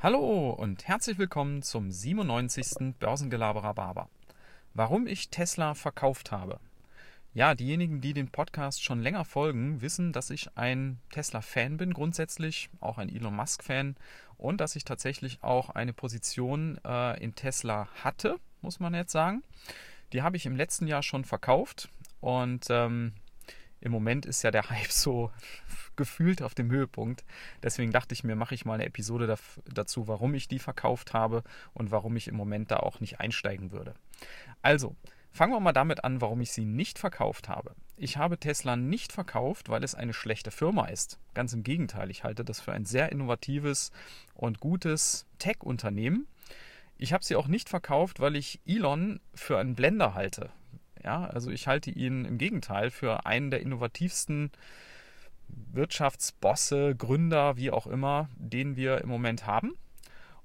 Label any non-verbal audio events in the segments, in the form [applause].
Hallo und herzlich willkommen zum 97. Börsengelaberer Barber. Warum ich Tesla verkauft habe. Ja, diejenigen, die den Podcast schon länger folgen, wissen, dass ich ein Tesla-Fan bin, grundsätzlich auch ein Elon Musk-Fan und dass ich tatsächlich auch eine Position äh, in Tesla hatte, muss man jetzt sagen. Die habe ich im letzten Jahr schon verkauft und ähm, im Moment ist ja der Hype so [laughs] gefühlt auf dem Höhepunkt. Deswegen dachte ich mir, mache ich mal eine Episode dazu, warum ich die verkauft habe und warum ich im Moment da auch nicht einsteigen würde. Also, fangen wir mal damit an, warum ich sie nicht verkauft habe. Ich habe Tesla nicht verkauft, weil es eine schlechte Firma ist. Ganz im Gegenteil, ich halte das für ein sehr innovatives und gutes Tech-Unternehmen. Ich habe sie auch nicht verkauft, weil ich Elon für einen Blender halte. Ja, also ich halte ihn im Gegenteil für einen der innovativsten Wirtschaftsbosse, Gründer, wie auch immer, den wir im Moment haben.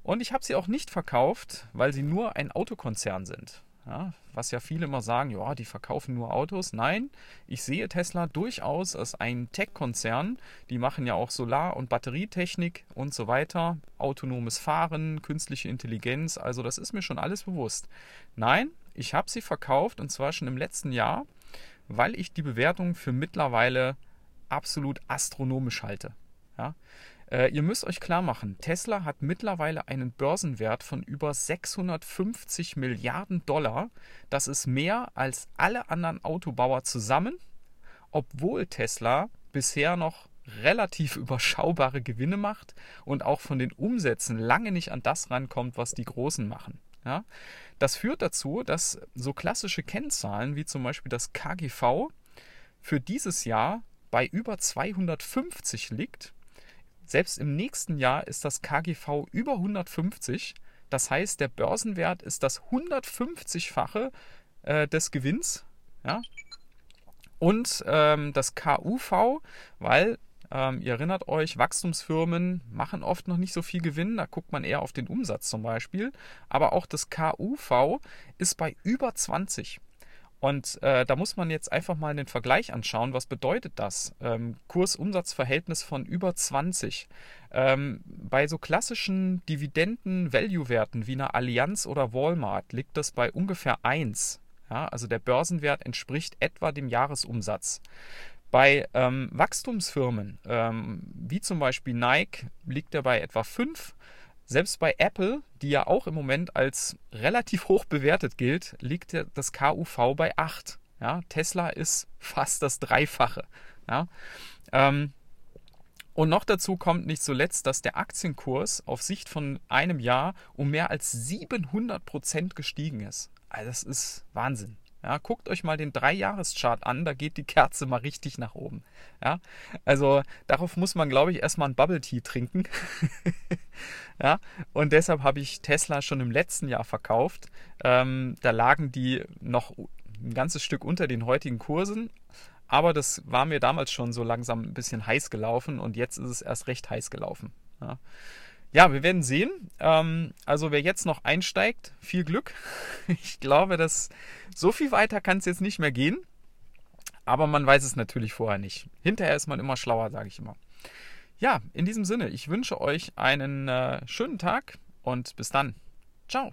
Und ich habe sie auch nicht verkauft, weil sie nur ein Autokonzern sind. Ja, was ja viele immer sagen, ja, die verkaufen nur Autos. Nein, ich sehe Tesla durchaus als ein Tech-Konzern. Die machen ja auch Solar- und Batterietechnik und so weiter, autonomes Fahren, künstliche Intelligenz. Also das ist mir schon alles bewusst. Nein, ich habe sie verkauft und zwar schon im letzten Jahr, weil ich die Bewertung für mittlerweile absolut astronomisch halte. Ja? Äh, ihr müsst euch klar machen, Tesla hat mittlerweile einen Börsenwert von über 650 Milliarden Dollar. Das ist mehr als alle anderen Autobauer zusammen, obwohl Tesla bisher noch relativ [laughs] überschaubare Gewinne macht und auch von den Umsätzen lange nicht an das rankommt, was die Großen machen. Ja? Das führt dazu, dass so klassische Kennzahlen wie zum Beispiel das KGV für dieses Jahr bei über 250 liegt. Selbst im nächsten Jahr ist das KGV über 150. Das heißt, der Börsenwert ist das 150-fache äh, des Gewinns. Ja? Und ähm, das KUV, weil ähm, ihr erinnert euch, Wachstumsfirmen machen oft noch nicht so viel Gewinn. Da guckt man eher auf den Umsatz zum Beispiel. Aber auch das KUV ist bei über 20. Und äh, da muss man jetzt einfach mal den Vergleich anschauen. Was bedeutet das? Ähm, Kurs-Umsatz-Verhältnis von über 20. Ähm, bei so klassischen Dividenden-Value-Werten wie einer Allianz oder Walmart liegt das bei ungefähr 1. Ja, also der Börsenwert entspricht etwa dem Jahresumsatz. Bei ähm, Wachstumsfirmen, ähm, wie zum Beispiel Nike, liegt er bei etwa 5. Selbst bei Apple, die ja auch im Moment als relativ [laughs] hoch bewertet gilt, liegt das KUV bei 8. Ja, Tesla ist [laughs] fast das Dreifache. Ja, ähm, und noch dazu kommt nicht zuletzt, dass der Aktienkurs auf Sicht von einem Jahr um mehr als 700 Prozent gestiegen ist. Also das ist Wahnsinn. Ja, guckt euch mal den Drei-Jahres-Chart an, da geht die Kerze mal richtig nach oben. Ja, also darauf muss man, glaube ich, erstmal ein Bubble Tea trinken. [laughs] ja, und deshalb habe ich Tesla schon im letzten Jahr verkauft. Ähm, da lagen die noch ein ganzes Stück unter den heutigen Kursen. Aber das war mir damals schon so langsam ein bisschen heiß gelaufen und jetzt ist es erst recht heiß gelaufen. Ja. Ja, wir werden sehen. Ähm, also wer jetzt noch einsteigt, viel Glück. [laughs] Ich glaube, dass so viel weiter kann es jetzt nicht mehr gehen. Aber man weiß es natürlich vorher nicht. Hinterher ist man immer schlauer, sage ich immer. Ja, in diesem Sinne, ich wünsche euch einen äh, schönen Tag und bis dann. Ciao.